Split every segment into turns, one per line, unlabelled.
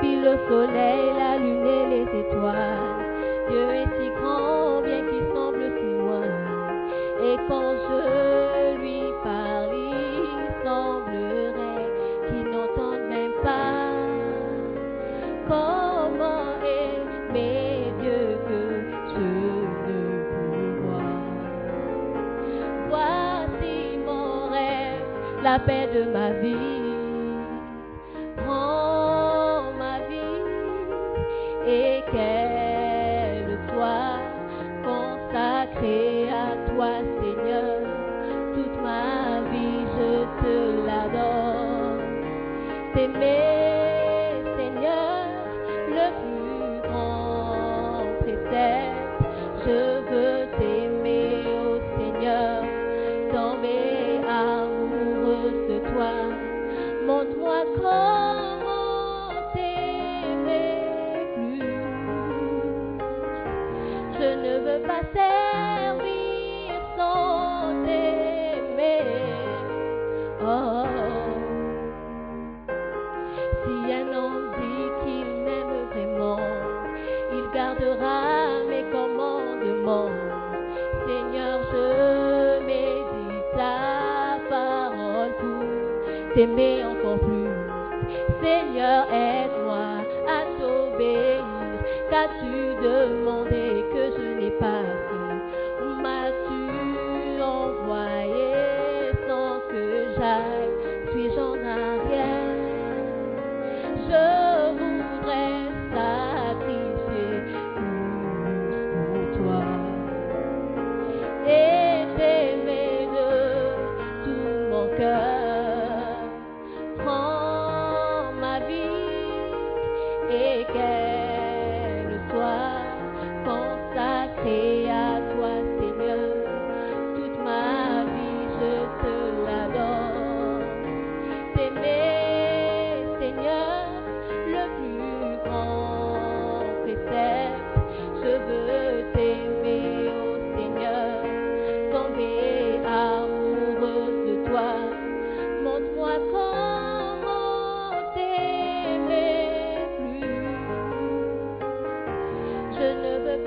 Fit le soleil, la lune et les étoiles. Dieu est si grand, bien qu'il semble si loin. Et quand je lui parle, il semblerait qu'il n'entende même pas. Comment aimer Dieu que je ne peux voir Voici mon rêve, la paix de ma vie. Mes commandements. Seigneur, je médite ta parole pour t'aimer encore plus. Seigneur, aide-moi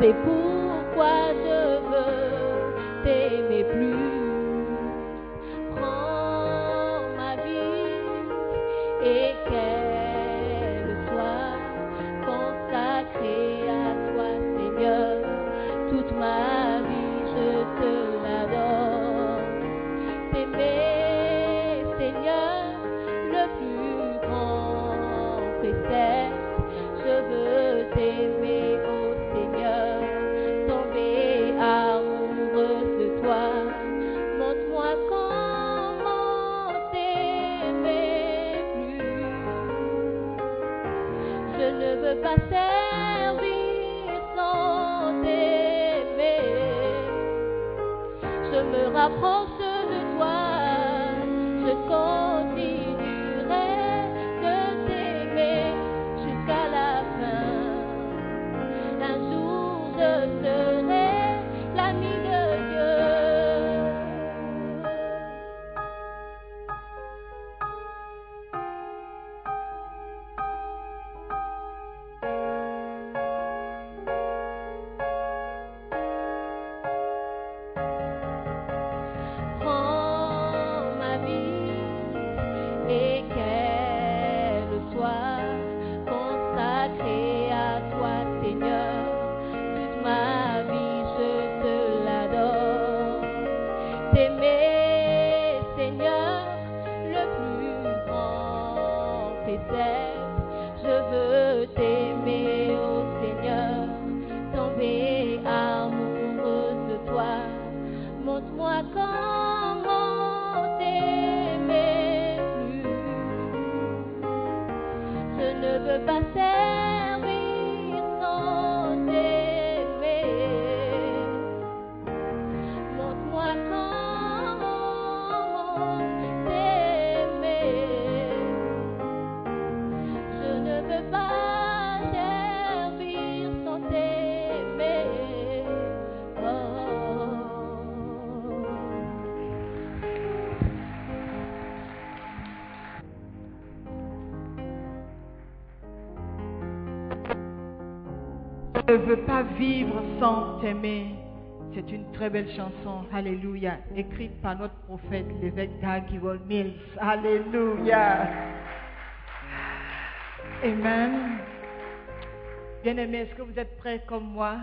l'aiment. C'est veux pas
vivre sans t'aimer. C'est une très belle chanson, Alléluia, écrite par notre prophète, l'évêque Dagiwol Mills. Alléluia. Amen. Bien-aimés, est-ce que vous êtes prêts comme moi?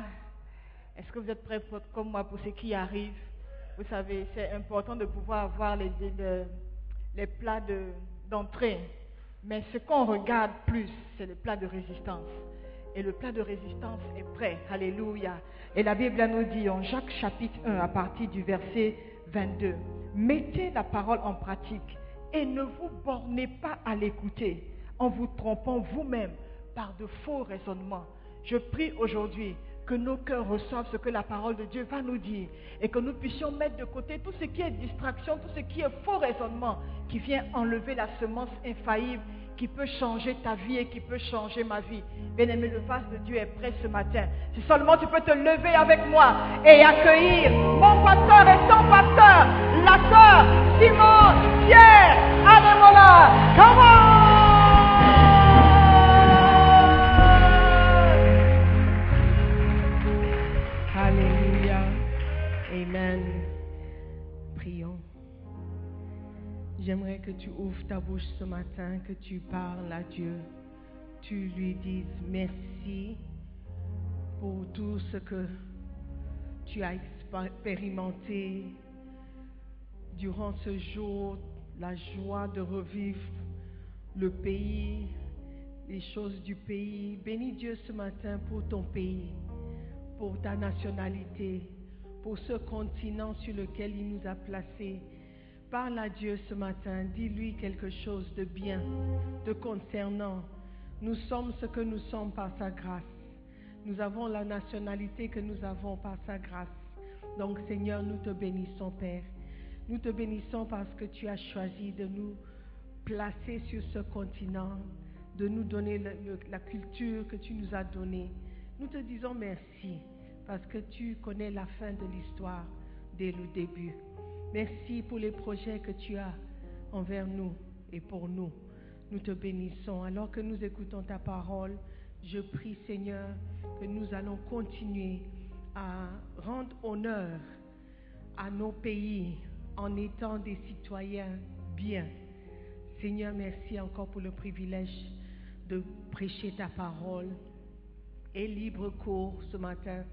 Est-ce que vous êtes prêts comme moi pour ce qui arrive? Vous savez, c'est important de pouvoir avoir les, les- les plats de- d'entrée. Mais ce qu'on regarde plus, c'est le plat de résistance. Et le plat de résistance est prêt. Alléluia. Et la Bible nous dit en Jacques chapitre 1 à partir du verset 22, mettez la parole en pratique et ne vous bornez pas à l'écouter en vous trompant vous-même par de faux raisonnements. Je prie aujourd'hui que nos cœurs reçoivent ce que la parole de Dieu va nous dire et que nous puissions mettre de côté tout ce qui est distraction, tout ce qui est faux raisonnement qui vient enlever la semence infaillible qui peut changer ta vie et qui peut changer ma vie. Bien-aimé, le vase de Dieu est prêt ce matin. Si seulement tu peux te lever avec moi et accueillir mon pasteur et ton pasteur, la sœur Simone Pierre Ademola. Come on! Alléluia. Amen. J'aimerais que tu ouvres ta bouche ce matin, que tu parles à Dieu. Tu lui dises merci pour tout ce que tu as expérimenté durant ce jour, la joie de revivre le pays, les choses du pays. Bénis Dieu ce matin pour ton pays, pour ta nationalité, pour ce continent sur lequel il nous a placés. Parle à Dieu ce matin, dis-lui quelque chose de bien, de concernant. Nous sommes ce que nous sommes par sa grâce. Nous avons la nationalité que nous avons par sa grâce. Donc Seigneur, nous te bénissons Père. Nous te bénissons parce que tu as choisi de nous placer sur ce continent, de nous donner la culture que tu nous as donnée. Nous te disons merci parce que tu connais la fin de l'histoire dès le début. Merci pour les projets que tu as envers nous et pour nous. Nous te bénissons. Alors que nous écoutons ta parole, je prie Seigneur que nous allons continuer à rendre honneur à nos pays en étant des citoyens bien. Seigneur, merci encore pour le privilège de prêcher ta parole. Et libre cours ce matin,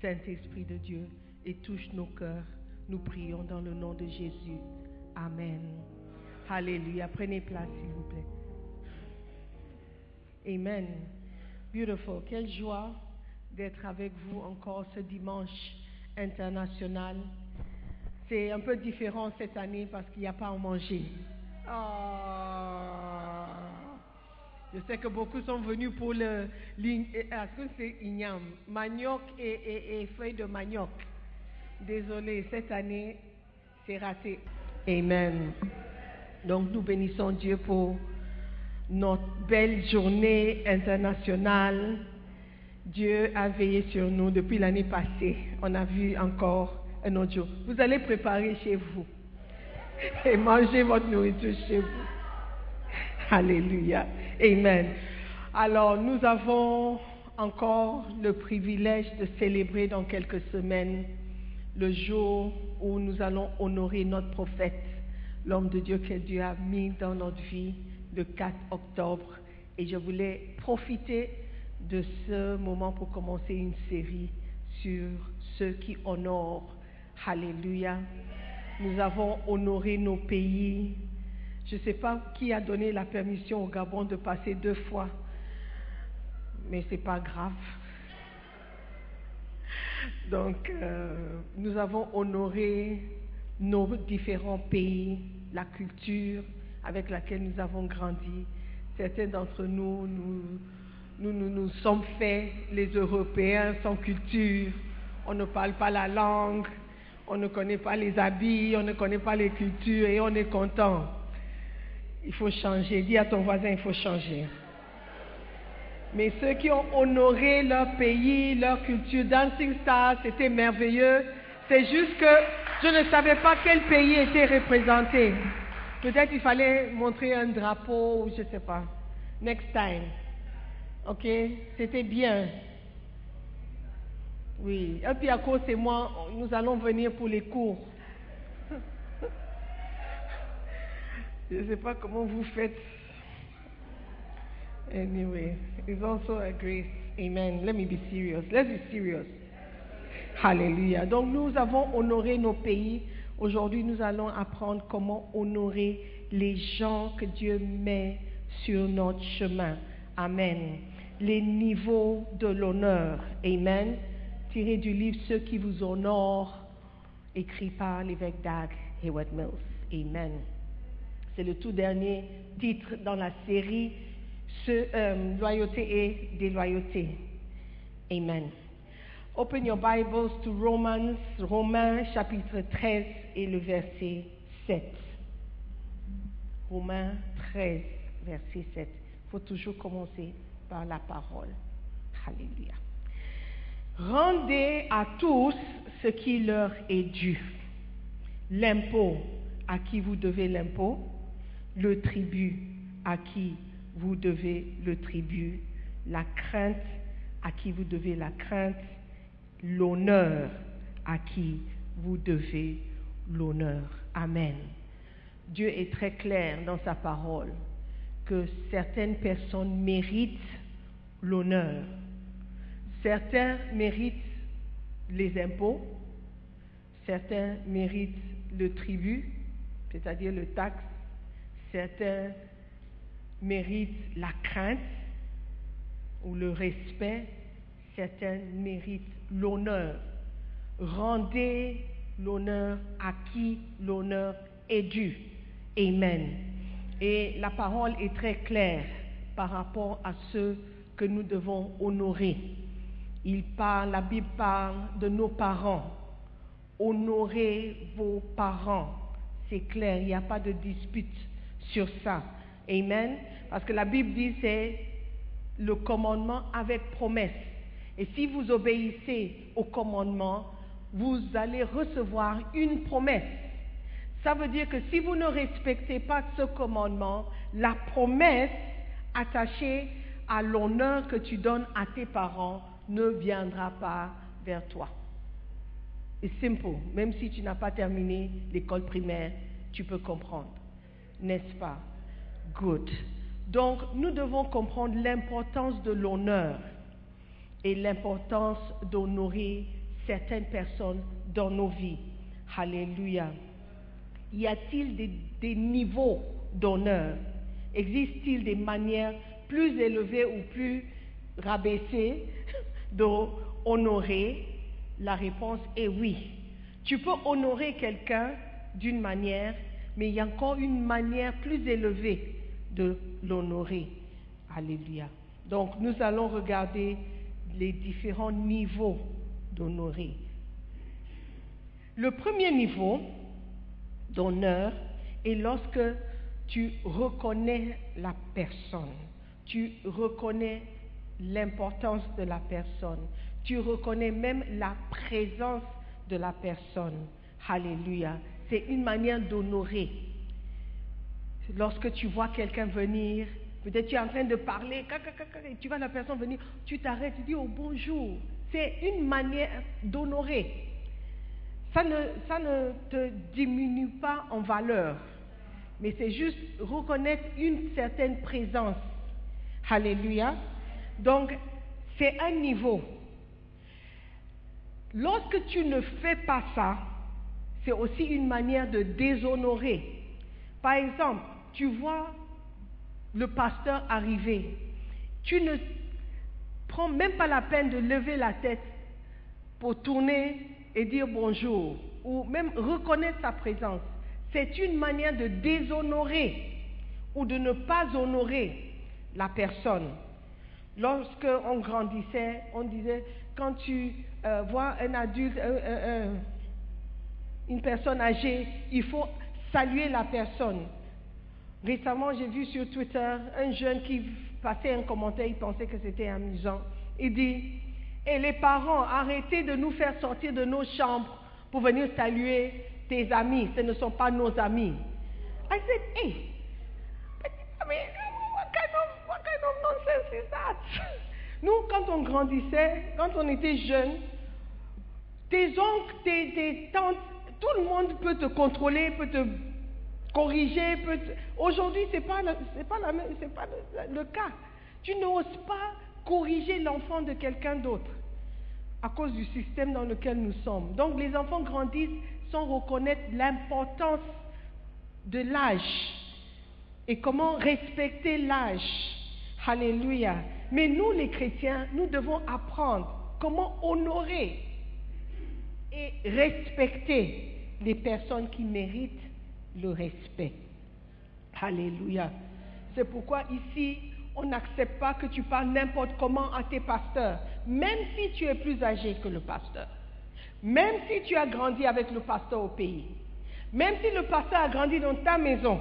Saint-Esprit de Dieu, et touche nos cœurs. Nous prions dans le nom de Jésus. Amen. Alléluia. Prenez place, s'il vous plaît. Amen. Beautiful. Quelle joie d'être avec vous encore ce dimanche international. C'est un peu différent cette année parce qu'il n'y a pas à manger. Ah. Je sais que beaucoup sont venus pour le. euh, Est-ce que c'est igname? Manioc et feuilles de manioc. Désolé, cette année, c'est raté. Amen. Donc nous bénissons Dieu pour notre belle journée internationale. Dieu a veillé sur nous depuis l'année passée. On a vu encore un autre jour. Vous allez préparer chez vous et manger votre nourriture chez vous. Alléluia. Amen. Alors, nous avons encore le privilège de célébrer dans quelques semaines le jour où nous allons honorer notre prophète, l'homme de Dieu que Dieu a mis dans notre vie le 4 octobre. Et je voulais profiter de ce moment pour commencer une série sur ceux qui honorent. Alléluia. Nous avons honoré nos pays. Je ne sais pas qui a donné la permission au Gabon de passer deux fois, mais ce n'est pas grave. Donc, euh, nous avons honoré nos différents pays, la culture avec laquelle nous avons grandi. Certains d'entre nous, nous, nous, nous, nous sommes faits, les Européens, sans culture. On ne parle pas la langue, on ne connaît pas les habits, on ne connaît pas les cultures et on est content. Il faut changer. Dis à ton voisin, il faut changer. Mais ceux qui ont honoré leur pays, leur culture, Dancing Stars, c'était merveilleux. C'est juste que je ne savais pas quel pays était représenté. Peut-être il fallait montrer un drapeau ou je ne sais pas. Next time. Ok? C'était bien. Oui. Et puis à cause et moi, nous allons venir pour les cours. je ne sais pas comment vous faites. Anyway, it's also a grace. Amen. Let me be serious. Let's be serious. Hallelujah. Donc nous avons honoré nos pays. Aujourd'hui, nous allons apprendre comment honorer les gens que Dieu met sur notre chemin. Amen. Les niveaux de l'honneur. Amen. Tiré du livre Ceux qui vous honorent, écrit par l'évêque Dag Heward Mills. Amen. C'est le tout dernier titre dans la série ce, euh, Loyauté et déloyauté. Amen. Open your Bibles to Romans, Romains chapitre 13 et le verset 7. Romains 13, verset 7. Il faut toujours commencer par la parole. Alléluia. Rendez à tous ce qui leur est dû. L'impôt à qui vous devez l'impôt, le tribut à qui vous devez le tribut, la crainte à qui vous devez la crainte, l'honneur à qui vous devez l'honneur. Amen. Dieu est très clair dans sa parole que certaines personnes méritent l'honneur. Certains méritent les impôts, certains méritent le tribut, c'est-à-dire le taxe, certains méritent la crainte ou le respect, certains méritent l'honneur. Rendez l'honneur à qui l'honneur est dû. Amen. Et la parole est très claire par rapport à ceux que nous devons honorer. Il parle, la Bible parle de nos parents. Honorez vos parents. C'est clair, il n'y a pas de dispute sur ça. Amen. Parce que la Bible dit c'est le commandement avec promesse. Et si vous obéissez au commandement, vous allez recevoir une promesse. Ça veut dire que si vous ne respectez pas ce commandement, la promesse attachée à l'honneur que tu donnes à tes parents ne viendra pas vers toi. C'est simple. Même si tu n'as pas terminé l'école primaire, tu peux comprendre. N'est-ce pas? Good. Donc, nous devons comprendre l'importance de l'honneur et l'importance d'honorer certaines personnes dans nos vies. Alléluia. Y a-t-il des, des niveaux d'honneur? Existe-t-il des manières plus élevées ou plus rabaissées d'honorer La réponse est oui. Tu peux honorer quelqu'un d'une manière, mais il y a encore une manière plus élevée de l'honorer. Alléluia. Donc nous allons regarder les différents niveaux d'honorer. Le premier niveau d'honneur est lorsque tu reconnais la personne, tu reconnais l'importance de la personne, tu reconnais même la présence de la personne. Alléluia. C'est une manière d'honorer. Lorsque tu vois quelqu'un venir, peut-être tu es en train de parler, et tu vois la personne venir, tu t'arrêtes, tu dis oh bonjour. C'est une manière d'honorer. Ça ne, ça ne te diminue pas en valeur, mais c'est juste reconnaître une certaine présence. Alléluia. Donc, c'est un niveau. Lorsque tu ne fais pas ça, c'est aussi une manière de déshonorer. Par exemple, tu vois le pasteur arriver, tu ne prends même pas la peine de lever la tête pour tourner et dire bonjour, ou même reconnaître sa présence. C'est une manière de déshonorer ou de ne pas honorer la personne. Lorsque on grandissait, on disait, quand tu euh, vois un adulte, une personne âgée, il faut saluer la personne. Récemment, j'ai vu sur Twitter un jeune qui passait un commentaire, il pensait que c'était amusant. Il dit, et les parents, arrêtez de nous faire sortir de nos chambres pour venir saluer tes amis. Ce ne sont pas nos amis. I said, hey, mean, what kind of, what kind of nonsense is that? Nous, quand on grandissait, quand on était jeunes, tes oncles, tes, tes tantes, tout le monde peut te contrôler, peut te corriger. Aujourd'hui, ce n'est pas, pas, le cas. Tu n'oses pas corriger l'enfant de quelqu'un d'autre à cause du système dans lequel nous sommes. Donc les enfants grandissent sans reconnaître l'importance de l'âge et comment respecter l'âge. Alléluia. Mais nous les chrétiens, nous devons apprendre comment honorer et respecter les personnes qui méritent le respect. Alléluia. C'est pourquoi ici, on n'accepte pas que tu parles n'importe comment à tes pasteurs, même si tu es plus âgé que le pasteur, même si tu as grandi avec le pasteur au pays, même si le pasteur a grandi dans ta maison.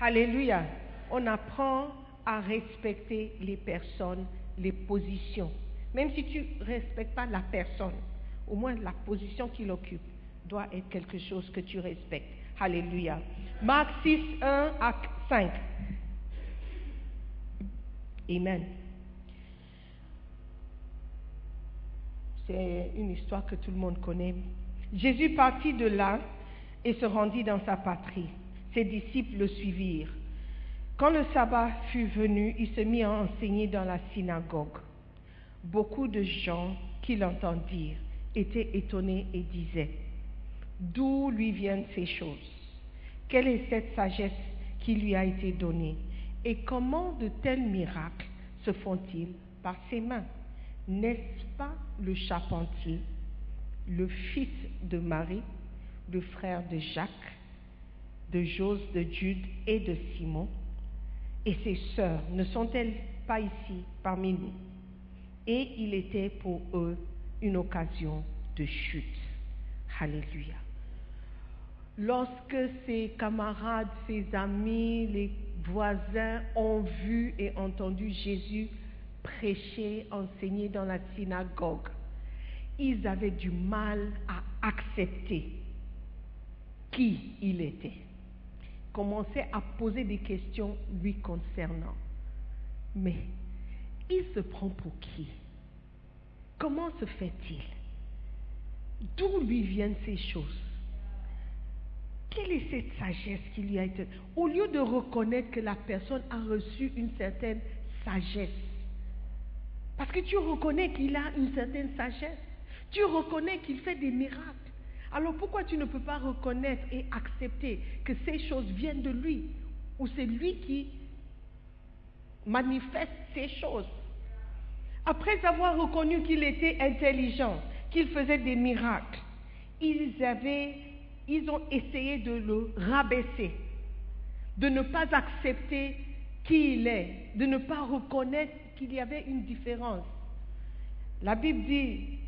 Alléluia. On apprend à respecter les personnes, les positions. Même si tu ne respectes pas la personne, au moins la position qu'il occupe doit être quelque chose que tu respectes. Alléluia. Marc 6, 1 à 5. Amen. C'est une histoire que tout le monde connaît. Jésus partit de là et se rendit dans sa patrie. Ses disciples le suivirent. Quand le sabbat fut venu, il se mit à enseigner dans la synagogue. Beaucoup de gens qui l'entendirent étaient étonnés et disaient, D'où lui viennent ces choses Quelle est cette sagesse qui lui a été donnée Et comment de tels miracles se font-ils par ses mains? N'est-ce pas le charpentier, le fils de Marie, le frère de Jacques, de Jose, de Jude et de Simon? Et ses sœurs ne sont-elles pas ici parmi nous? Et il était pour eux une occasion de chute. Alléluia. Lorsque ses camarades, ses amis, les voisins ont vu et entendu Jésus prêcher, enseigner dans la synagogue, ils avaient du mal à accepter qui il était. Commençaient à poser des questions lui concernant. Mais il se prend pour qui? Comment se fait-il? D'où lui viennent ces choses? Quelle est cette sagesse qui lui a. Au lieu de reconnaître que la personne a reçu une certaine sagesse, parce que tu reconnais qu'il a une certaine sagesse, tu reconnais qu'il fait des miracles. Alors pourquoi tu ne peux pas reconnaître et accepter que ces choses viennent de lui? Ou c'est lui qui manifeste ces choses? Après avoir reconnu qu'il était intelligent, qu'il faisait des miracles, ils avaient, ils ont essayé de le rabaisser, de ne pas accepter qui il est, de ne pas reconnaître qu'il y avait une différence. La Bible dit,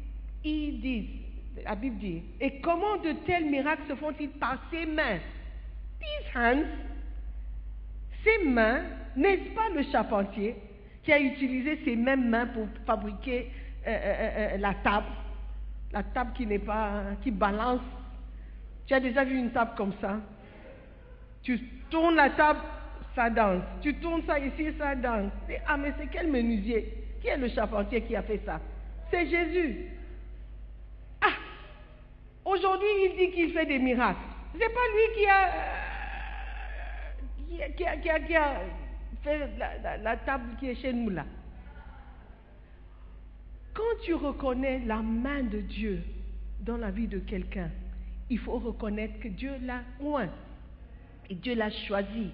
ils disent, la Bible dit, et comment de tels miracles se font-ils par ses mains? These hands, ses mains, n'est-ce pas le charpentier qui a utilisé ses mêmes mains pour fabriquer euh, euh, euh, la table, la table qui n'est pas, qui balance. Tu as déjà vu une table comme ça? Tu tournes la table, ça danse. Tu tournes ça ici, ça danse. Et, ah, mais c'est quel menuisier? Qui est le charpentier qui a fait ça? C'est Jésus. Ah Aujourd'hui, il dit qu'il fait des miracles. C'est pas lui qui a, a, qui a, qui fait la table qui est chez nous là. Quand tu reconnais la main de Dieu dans la vie de quelqu'un, il faut reconnaître que Dieu l'a oint et Dieu l'a choisi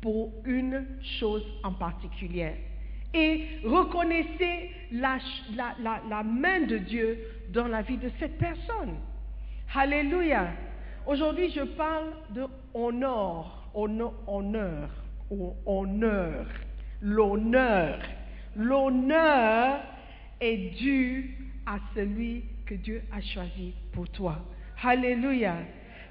pour une chose en particulier. Et reconnaissez la, la- la- main de Dieu dans la vie de cette personne. Alléluia. Aujourd'hui, je parle de honneur, honneur, l'honneur. L'honneur est dû à celui que Dieu a choisi pour toi. Alléluia.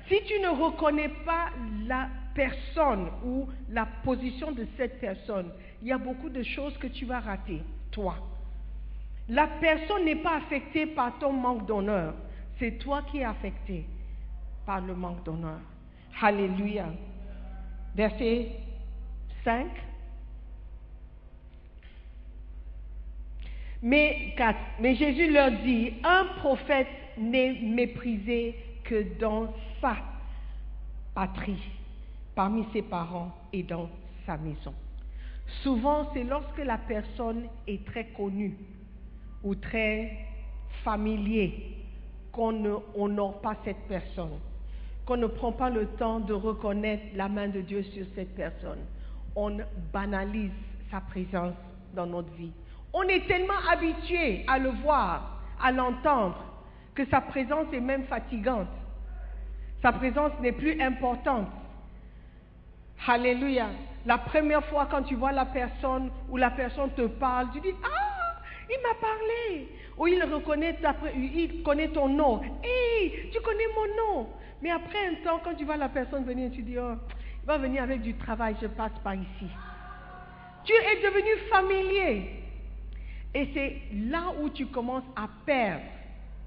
Si tu ne reconnais pas la personne ou la position de cette personne, il y a beaucoup de choses que tu vas rater, toi. La personne n'est pas affectée par ton manque d'honneur. C'est toi qui es affecté par le manque d'honneur. Alléluia. Verset 5. Mais, 4. Mais Jésus leur dit, un prophète n'est méprisé que dans sa patrie, parmi ses parents et dans sa maison. Souvent, c'est lorsque la personne est très connue ou très familier qu'on ne honore pas cette personne, qu'on ne prend pas le temps de reconnaître la main de Dieu sur cette personne. On banalise sa présence dans notre vie. On est tellement habitué à le voir, à l'entendre, que sa présence est même fatigante. Sa présence n'est plus importante. Alléluia. La première fois quand tu vois la personne ou la personne te parle, tu dis Ah, il m'a parlé. Ou il reconnaît, ta il connaît ton nom. Hé, tu connais mon nom. Mais après un temps, quand tu vois la personne venir, tu dis Oh, il va venir avec du travail, je passe par ici. Tu es devenu familier. Et c'est là où tu commences à perdre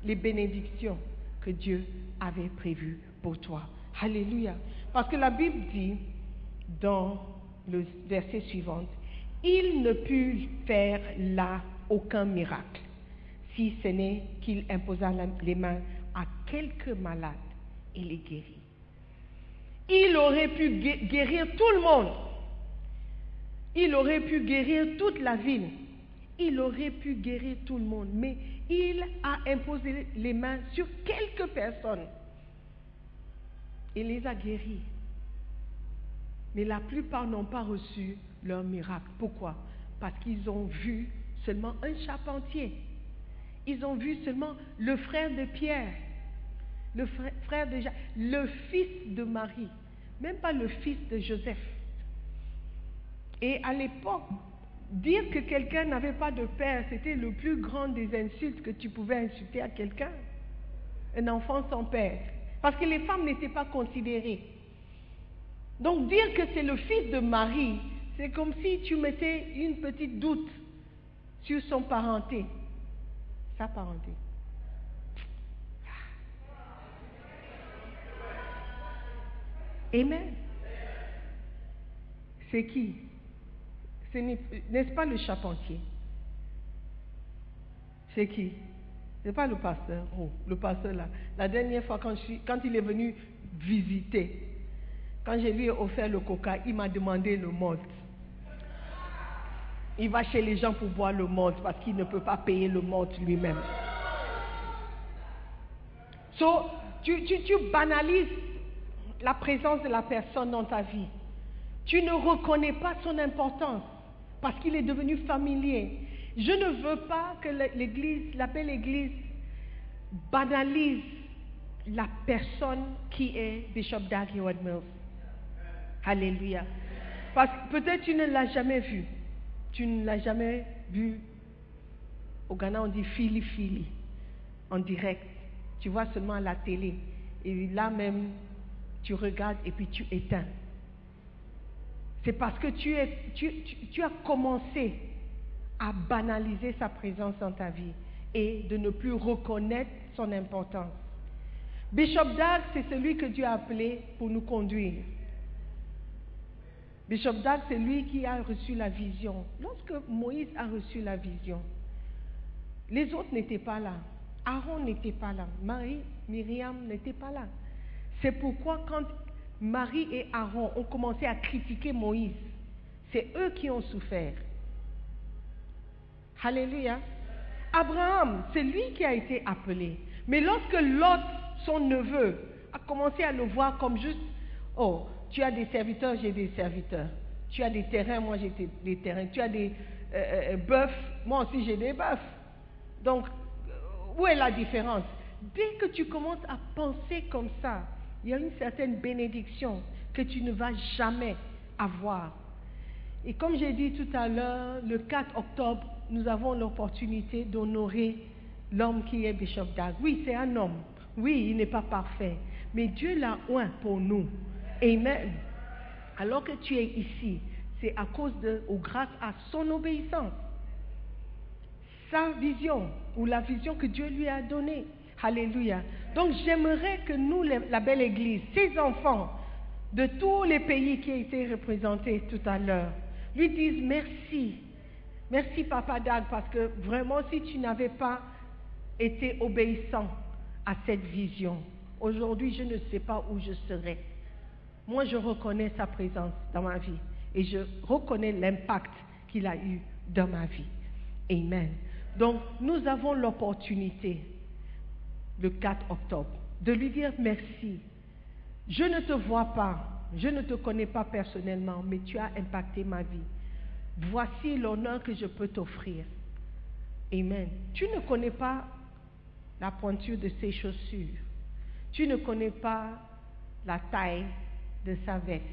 les bénédictions que Dieu avait prévues pour toi. Alléluia. Parce que la Bible dit dans le verset suivant, il ne put faire là aucun miracle, si ce n'est qu'il imposa les mains à quelques malades et les guérit. Il aurait pu gué- guérir tout le monde. Il aurait pu guérir toute la ville. Il aurait pu guérir tout le monde. Mais il a imposé les mains sur quelques personnes. Il les a guéris. Mais la plupart n'ont pas reçu leur miracle. Pourquoi? Parce qu'ils ont vu seulement un charpentier. Ils ont vu seulement le frère de Pierre, le frère de Jacques, le fils de Marie, même pas le fils de Joseph. Et à l'époque, dire que quelqu'un n'avait pas de père, c'était le plus grand des insultes que tu pouvais insulter à quelqu'un. Un enfant sans père. Parce que les femmes n'étaient pas considérées. Donc dire que c'est le fils de Marie, c'est comme si tu mettais une petite doute sur son parenté. Sa parenté. Amen. C'est qui? N'est-ce pas le charpentier C'est qui? C'est pas le pasteur. Oh, le pasteur là. La dernière fois quand, il est venu visiter, quand je lui ai offert le coca, il m'a demandé le malt. Il va chez les gens pour boire le malt parce qu'il ne peut pas payer le malt lui-même. So, tu banalises la présence de la personne dans ta vie. Tu ne reconnais pas son importance parce qu'il est devenu familier. Je ne veux pas que l'Église, la belle Église, banalise la personne qui est Bishop Heward Mills. Alléluia. Parce que peut-être tu ne l'as jamais vu. Tu ne l'as jamais vu. Au Ghana, on dit fili fili, en direct. Tu vois seulement à la télé. Et là même, tu regardes et puis tu éteins. C'est parce que tu, as commencé à banaliser sa présence dans ta vie et de ne plus reconnaître son importance. Bishop Dag, c'est celui que Dieu a appelé pour nous conduire. Bishop Dag, c'est lui qui a reçu la vision. Lorsque Moïse a reçu la vision, les autres n'étaient pas là. Aaron n'était pas là. Marie, Myriam n'était pas là. C'est pourquoi quand Marie et Aaron ont commencé à critiquer Moïse, c'est eux qui ont souffert. Alléluia. Abraham, c'est lui qui a été appelé. Mais lorsque Lot, son neveu, a commencé à le voir comme juste, oh, tu as des serviteurs, j'ai des serviteurs. Tu as des terrains, moi j'ai des terrains. Tu as des euh, euh, bœufs, moi aussi j'ai des bœufs. Donc, où est la différence? Dès que tu commences à penser comme ça, il y a une certaine bénédiction que tu ne vas jamais avoir. Et comme j'ai dit tout à l'heure, le 4 octobre, nous avons l'opportunité d'honorer l'homme qui est Bishop Dag. Oui, c'est un homme. Oui, il n'est pas parfait. Mais Dieu l'a oint pour nous. Amen. Alors que tu es ici, c'est à cause de, ou grâce à son obéissance. Sa vision, ou la vision que Dieu lui a donnée. Alléluia. Donc j'aimerais que nous, la belle Église, ces enfants de tous les pays qui ont été représentés tout à l'heure, lui disent merci. Merci Papa Dag, parce que vraiment si tu n'avais pas été obéissant à cette vision, aujourd'hui je ne sais pas où je serais. Moi je reconnais sa présence dans ma vie et je reconnais l'impact qu'il a eu dans ma vie. Amen. Donc nous avons l'opportunité le 4 octobre, de lui dire merci. Je ne te vois pas, je ne te connais pas personnellement, mais tu as impacté ma vie. Voici l'honneur que je peux t'offrir. Amen. Tu ne connais pas la pointure de ses chaussures. Tu ne connais pas la taille de sa veste.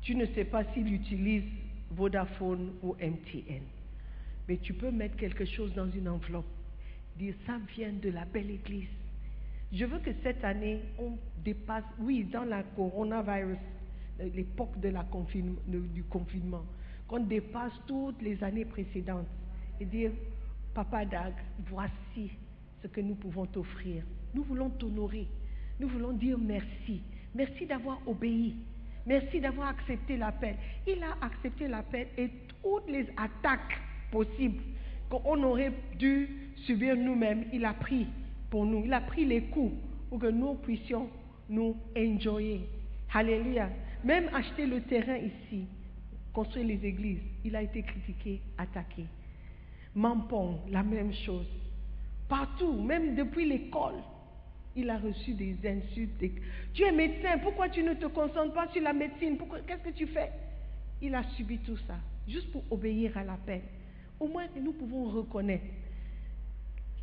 Tu ne sais pas s'il utilise Vodafone ou MTN. Mais tu peux mettre quelque chose dans une enveloppe dire ça vient de la belle église. Je veux que cette année, on dépasse, oui, dans la coronavirus, l'époque de la du confinement, qu'on dépasse toutes les années précédentes et dire, Papa Dag, voici ce que nous pouvons t'offrir. Nous voulons t'honorer. Nous voulons dire merci. Merci d'avoir obéi. Merci d'avoir accepté l'appel. Il a accepté l'appel et toutes les attaques possibles qu'on aurait dû subir nous-mêmes, il a pris pour nous. Il a pris les coups pour que nous puissions nous enjoyer. Alléluia. Même acheter le terrain ici, construire les églises, il a été critiqué, attaqué. Mampong, la même chose. Partout, même depuis l'école, il a reçu des insultes. Tu es médecin, pourquoi tu ne te concentres pas sur la médecine? Qu'est-ce que tu fais? Il a subi tout ça, juste pour obéir à l'appel. Au moins, nous pouvons reconnaître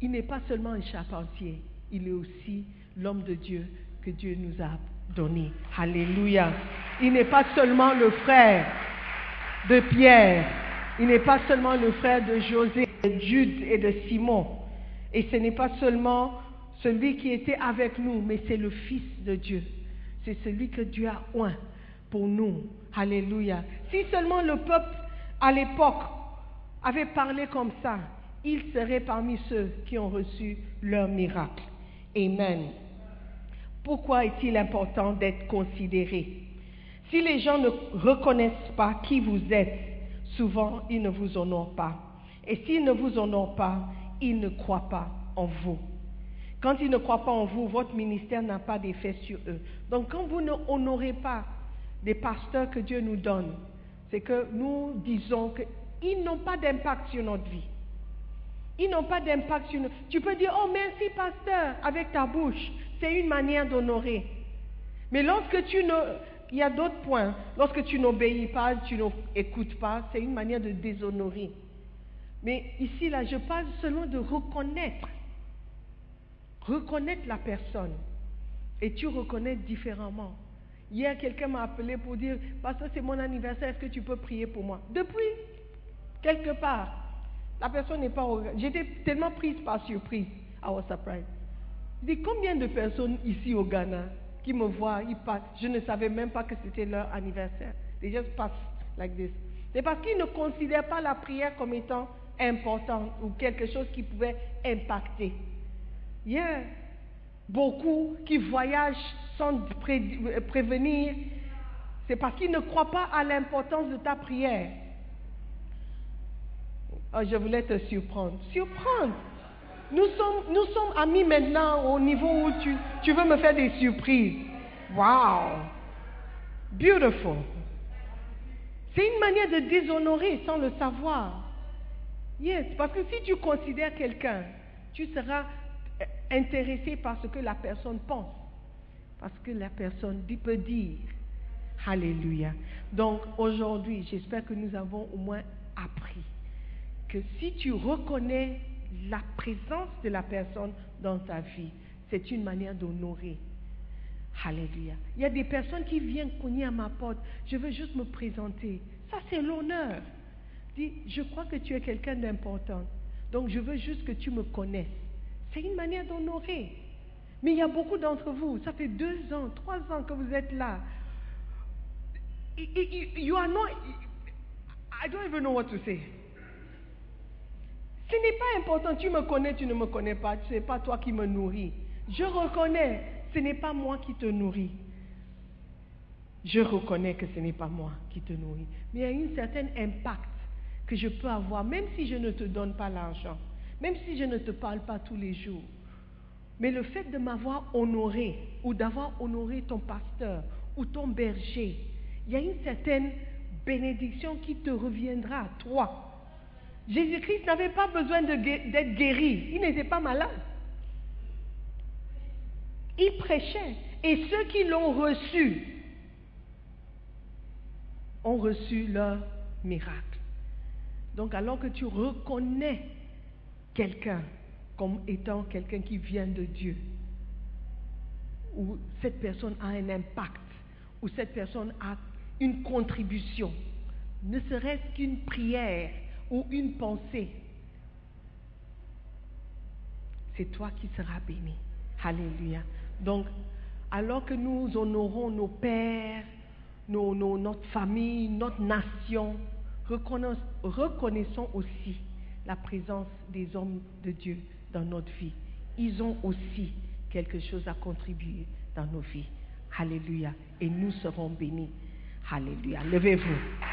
il n'est pas seulement un charpentier, il est aussi l'homme de Dieu que Dieu nous a donné. Alléluia. Il n'est pas seulement le frère de Pierre, il n'est pas seulement le frère de José, de Jude et de Simon. Et ce n'est pas seulement celui qui était avec nous, mais c'est le Fils de Dieu. C'est celui que Dieu a oint pour nous. Alléluia. Si seulement le peuple à l'époque avait parlé comme ça, il serait parmi ceux qui ont reçu leur miracle. Amen. Pourquoi est-il important d'être considéré? Si les gens ne reconnaissent pas qui vous êtes, souvent ils ne vous honorent pas. Et s'ils ne vous honorent pas, ils ne croient pas en vous. Quand ils ne croient pas en vous, votre ministère n'a pas d'effet sur eux. Donc quand vous ne honorez pas les pasteurs que Dieu nous donne, c'est que nous disons qu'ils n'ont pas d'impact sur notre vie. Ils n'ont pas d'impact sur nous. Tu peux dire, oh merci pasteur, avec ta bouche. C'est une manière d'honorer. Mais lorsque tu ne... Il y a d'autres points. Lorsque tu n'obéis pas, tu n'écoutes pas, c'est une manière de déshonorer. Mais ici, là, je parle seulement de reconnaître. Reconnaître la personne. Et tu reconnais différemment. Hier, quelqu'un m'a appelé pour dire, Pasteur, c'est mon anniversaire, est-ce que tu peux prier pour moi? Depuis, quelque part, la personne n'est pas au... J'étais tellement prise par surprise. I was surprised. Je dis, combien de personnes ici au Ghana qui me voient, ils passent, je ne savais même pas que c'était leur anniversaire. They just pass like this. C'est parce qu'ils ne considèrent pas la prière comme étant importante ou quelque chose qui pouvait impacter. Il y a beaucoup qui voyagent sans euh, prévenir. C'est parce qu'ils ne croient pas à l'importance de ta prière. Oh, je voulais te surprendre. Surprendre. Nous sommes, nous sommes amis maintenant au niveau où tu, tu veux me faire des surprises. Wow. Beautiful. C'est une manière de déshonorer sans le savoir. Yes, parce que si tu considères quelqu'un, tu seras euh, intéressé par ce que la personne pense. Parce que la personne peut dire. Alléluia. Donc aujourd'hui, j'espère que nous avons au moins appris que si tu reconnais la présence de la personne dans ta vie, c'est une manière d'honorer. Alléluia. Il y a des personnes qui viennent cogner à ma porte. Je veux juste me présenter. Ça, c'est l'honneur. Dis, je crois que tu es quelqu'un d'important. Donc, je veux juste que tu me connaisses. C'est une manière d'honorer. Mais il y a beaucoup d'entre vous, ça fait deux ans, trois ans que vous êtes là. You are not. I don't even know what to say. Ce n'est pas important, tu me connais, tu ne me connais pas, ce n'est pas toi qui me nourris. Je reconnais, ce n'est pas moi qui te nourris. Je reconnais que ce n'est pas moi qui te nourris. Mais il y a un certain impact que je peux avoir, même si je ne te donne pas l'argent, même si je ne te parle pas tous les jours. Mais le fait de m'avoir honoré ou d'avoir honoré ton pasteur ou ton berger, il y a une certaine bénédiction qui te reviendra à toi. Jésus-Christ n'avait pas besoin d'être guéri. Il n'était pas malade. Il prêchait. Et ceux qui l'ont reçu ont reçu leur miracle. Donc alors que tu reconnais quelqu'un comme étant quelqu'un qui vient de Dieu, ou cette personne a un impact, ou cette personne a une contribution, ne serait-ce qu'une prière ou une pensée, c'est toi qui seras béni. Alléluia. Donc, alors que nous honorons nos pères, notre famille, notre nation, reconna- reconnaissons aussi la présence des hommes de Dieu dans notre vie. Ils ont aussi quelque chose à contribuer dans nos vies. Alléluia. Et nous serons bénis. Alléluia. Levez-vous.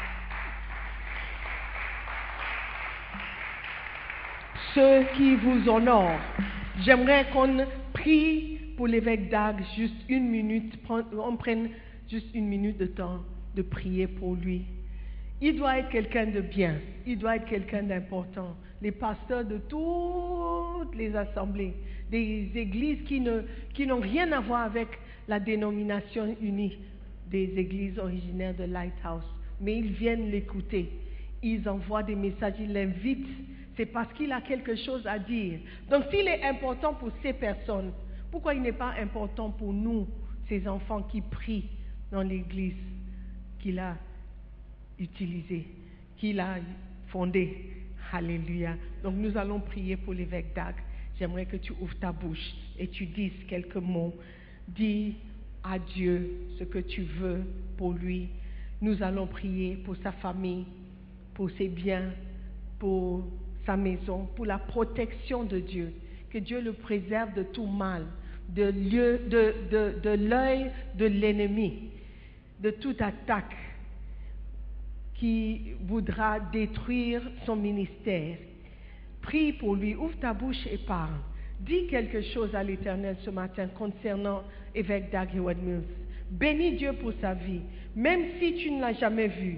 Ceux qui vous honorent, j'aimerais qu'on prie pour l'évêque Dag juste une minute, on prenne juste une minute de temps de prier pour lui. Il doit être quelqu'un de bien, il doit être quelqu'un d'important. Les pasteurs de toutes les assemblées, des églises qui ne- qui n'ont rien à voir avec la dénomination unie des églises originaires de Lighthouse, mais ils viennent l'écouter. Ils envoient des messages, ils l'invitent. C'est parce qu'il a quelque chose à dire. Donc s'il est important pour ces personnes, pourquoi il n'est pas important pour nous, ces enfants qui prient dans l'église qu'il a utilisé, qu'il a fondé? Alléluia. Donc nous allons prier pour l'évêque Dag. J'aimerais que tu ouvres ta bouche et tu dises quelques mots. Dis à Dieu ce que tu veux pour lui. Nous allons prier pour sa famille, pour ses biens, pour sa maison, pour la protection de Dieu. Que Dieu le préserve de tout mal, de l'œil de l'ennemi, de toute attaque qui voudra détruire son ministère. Prie pour lui, ouvre ta bouche et parle. Dis quelque chose à l'Éternel ce matin concernant évêque Heward Mills. Bénis Dieu pour sa vie. Même si tu ne l'as jamais vu,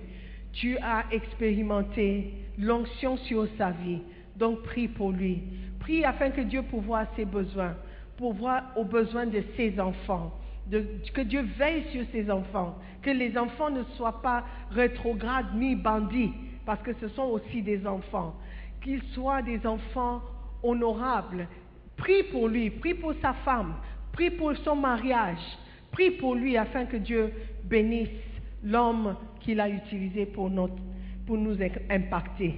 tu as expérimenté l'onction sur sa vie. Donc prie pour lui. Prie afin que Dieu pourvoie ses besoins, pourvoie aux besoins de ses enfants. Que Dieu veille sur ses enfants, que les enfants ne soient pas rétrogrades ni bandits, parce que ce sont aussi des enfants, qu'ils soient des enfants honorables. Prie pour lui, prie pour sa femme, prie pour son mariage, Prie pour lui afin que Dieu bénisse l'homme qu'il a utilisé pour, notre- pour nous impacter.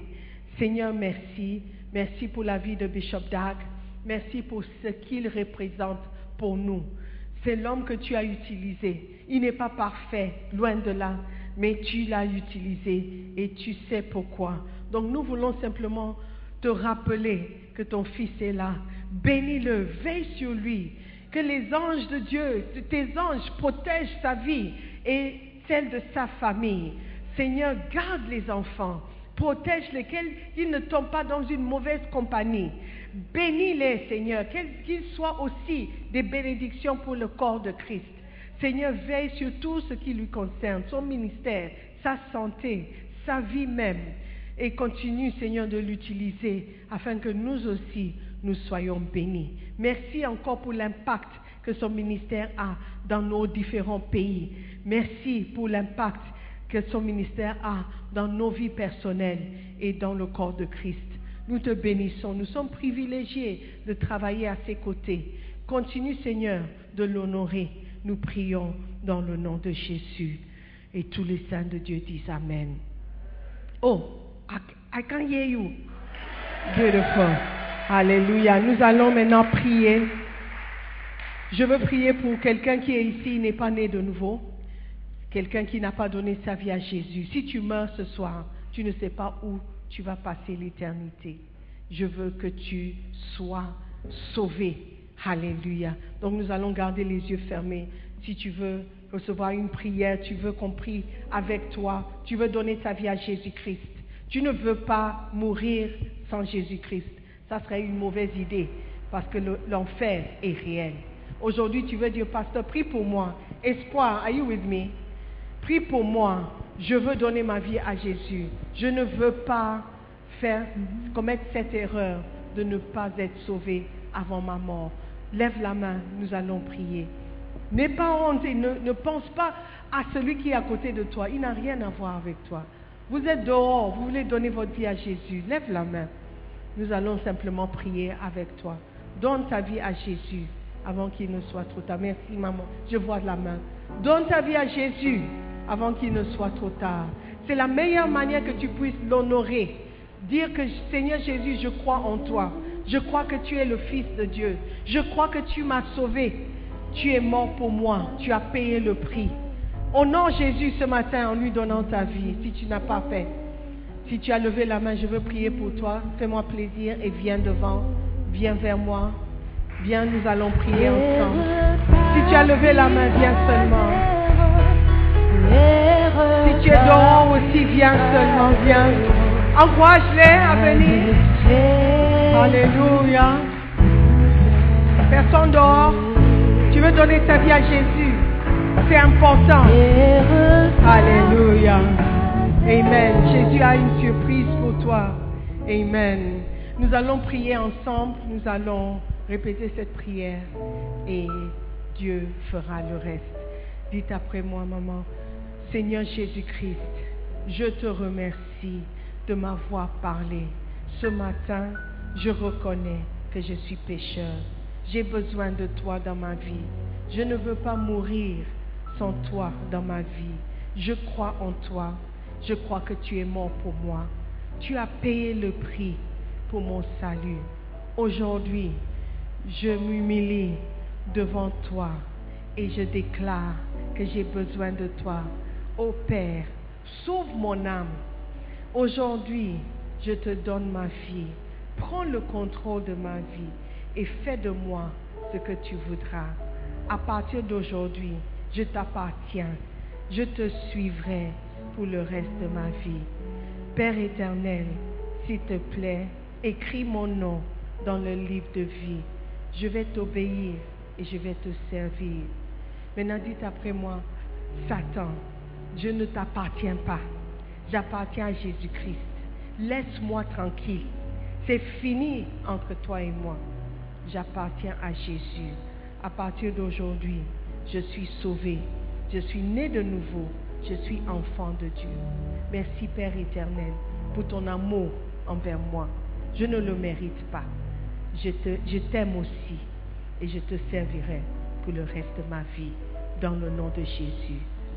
Seigneur, merci. Merci pour la vie de Bishop Dag. Merci pour ce qu'il représente pour nous. C'est l'homme que tu as utilisé. Il n'est pas parfait, loin de là, mais tu l'as utilisé et tu sais pourquoi. Donc nous voulons simplement te rappeler que ton fils est là. Bénis-le, veille sur lui. Que les anges de Dieu, tes anges protègent sa vie et celle de sa famille. Seigneur, garde les enfants. Protège-les, qu'ils ne tombent pas dans une mauvaise compagnie. Bénis-les, Seigneur, qu'ils soient aussi des bénédictions pour le corps de Christ. Seigneur, veille sur tout ce qui lui concerne, son ministère, sa santé, sa vie même. Et continue, Seigneur, de l'utiliser afin que nous aussi, nous soyons bénis. Merci encore pour l'impact que son ministère a dans nos différents pays. Merci pour l'impact que son ministère a dans nos vies personnelles et dans le corps de Christ. Nous te bénissons. Nous sommes privilégiés de travailler à ses côtés. Continue, Seigneur, de l'honorer. Nous prions dans le nom de Jésus. Et tous les saints de Dieu disent Amen. Oh, I, can hear you. Beautiful. Alléluia. Nous allons maintenant prier. Je veux prier pour quelqu'un qui est ici, n'est pas né de nouveau. Quelqu'un qui n'a pas donné sa vie à Jésus. Si tu meurs ce soir, tu ne sais pas où tu vas passer l'éternité. Je veux que tu sois sauvé. Alléluia. Donc nous allons garder les yeux fermés. Si tu veux recevoir une prière, tu veux qu'on prie avec toi, tu veux donner ta vie à Jésus-Christ. Tu ne veux pas mourir sans Jésus-Christ. Ça serait une mauvaise idée parce que le- l'enfer est réel. Aujourd'hui, tu veux dire, pasteur, prie pour moi. Espoir, are you with me? Prie pour moi. Je veux donner ma vie à Jésus. Je ne veux pas faire, commettre cette erreur de ne pas être sauvé avant ma mort. Lève la main, nous allons prier. N'aie pas honte et ne, pense pas à celui qui est à côté de toi. Il n'a rien à voir avec toi. Vous êtes dehors, vous voulez donner votre vie à Jésus. Lève la main. Nous allons simplement prier avec toi. Donne ta vie à Jésus avant qu'il ne soit trop tard. Merci maman, je vois la main. Donne ta vie à Jésus avant qu'il ne soit trop tard. C'est la meilleure manière que tu puisses l'honorer. Dire que Seigneur Jésus, je crois en toi. Je crois que tu es le Fils de Dieu. Je crois que tu m'as sauvé. Tu es mort pour moi. Tu as payé le prix. Honore Jésus ce matin en lui donnant ta vie, si tu n'as pas fait. Si tu as levé la main, je veux prier pour toi. Fais-moi plaisir et viens devant. Viens vers moi. Viens, nous allons prier ensemble. Si tu as levé la main, viens seulement. Si tu es dehors aussi, viens seulement, viens. Encourage-les à venir. Alléluia. Personne dehors. Tu veux donner ta vie à Jésus. C'est important. Alléluia. Amen. Jésus a une surprise pour toi. Amen. Nous allons prier ensemble. Nous allons répéter cette prière et Dieu fera le reste. Dites après moi, maman. Seigneur Jésus-Christ, je te remercie de m'avoir parlé. Ce matin, je reconnais que je suis pécheur. J'ai besoin de toi dans ma vie. Je ne veux pas mourir sans toi dans ma vie. Je crois en toi. Je crois que tu es mort pour moi. Tu as payé le prix pour mon salut. Aujourd'hui, je m'humilie devant toi et je déclare que j'ai besoin de toi. Ô Père, sauve mon âme. Aujourd'hui, je te donne ma fille. Prends le contrôle de ma vie et fais de moi ce que tu voudras. À partir d'aujourd'hui, je t'appartiens. Je te suivrai pour le reste de ma vie. Père éternel, s'il te plaît, écris mon nom dans le livre de vie. Je vais t'obéir et je vais te servir. Maintenant, dites après moi, Satan, je ne t'appartiens pas. J'appartiens à Jésus-Christ. Laisse-moi tranquille. C'est fini entre toi et moi. J'appartiens à Jésus. À partir d'aujourd'hui, je suis sauvé. Je suis né de nouveau. Je suis enfant de Dieu. Merci Père éternel pour ton amour envers moi. Je ne le mérite pas. Je t'aime aussi et je te servirai pour le reste de ma vie. dans le nom de Jésus.